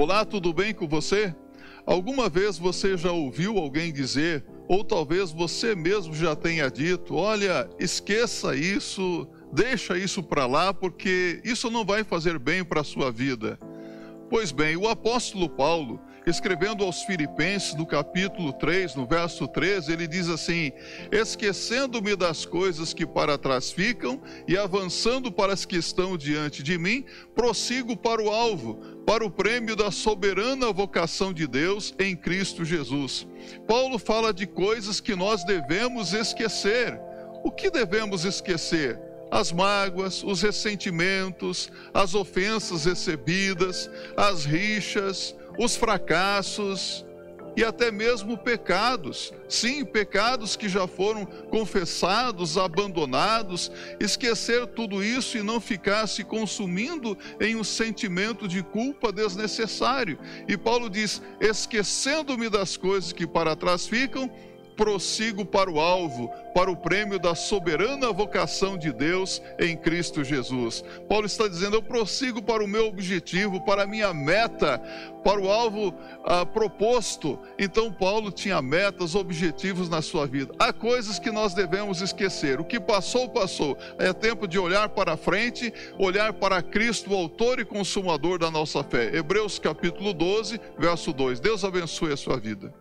Olá, tudo bem com você? Alguma vez você já ouviu alguém dizer, ou talvez você mesmo já tenha dito: olha, esqueça isso, deixa isso para lá, porque isso não vai fazer bem para a sua vida. Pois bem, o apóstolo Paulo, escrevendo aos Filipenses, no capítulo 3, no verso 13, ele diz assim: Esquecendo-me das coisas que para trás ficam e avançando para as que estão diante de mim, prossigo para o alvo, para o prêmio da soberana vocação de Deus em Cristo Jesus. Paulo fala de coisas que nós devemos esquecer. O que devemos esquecer? as mágoas, os ressentimentos, as ofensas recebidas, as rixas, os fracassos e até mesmo pecados. Sim, pecados que já foram confessados, abandonados. Esquecer tudo isso e não ficar se consumindo em um sentimento de culpa desnecessário. E Paulo diz: esquecendo-me das coisas que para trás ficam prossigo para o alvo, para o prêmio da soberana vocação de Deus em Cristo Jesus. Paulo está dizendo: eu prossigo para o meu objetivo, para a minha meta, para o alvo ah, proposto. Então, Paulo tinha metas, objetivos na sua vida. Há coisas que nós devemos esquecer. O que passou, passou. É tempo de olhar para frente, olhar para Cristo, o autor e consumador da nossa fé. Hebreus capítulo 12, verso 2. Deus abençoe a sua vida.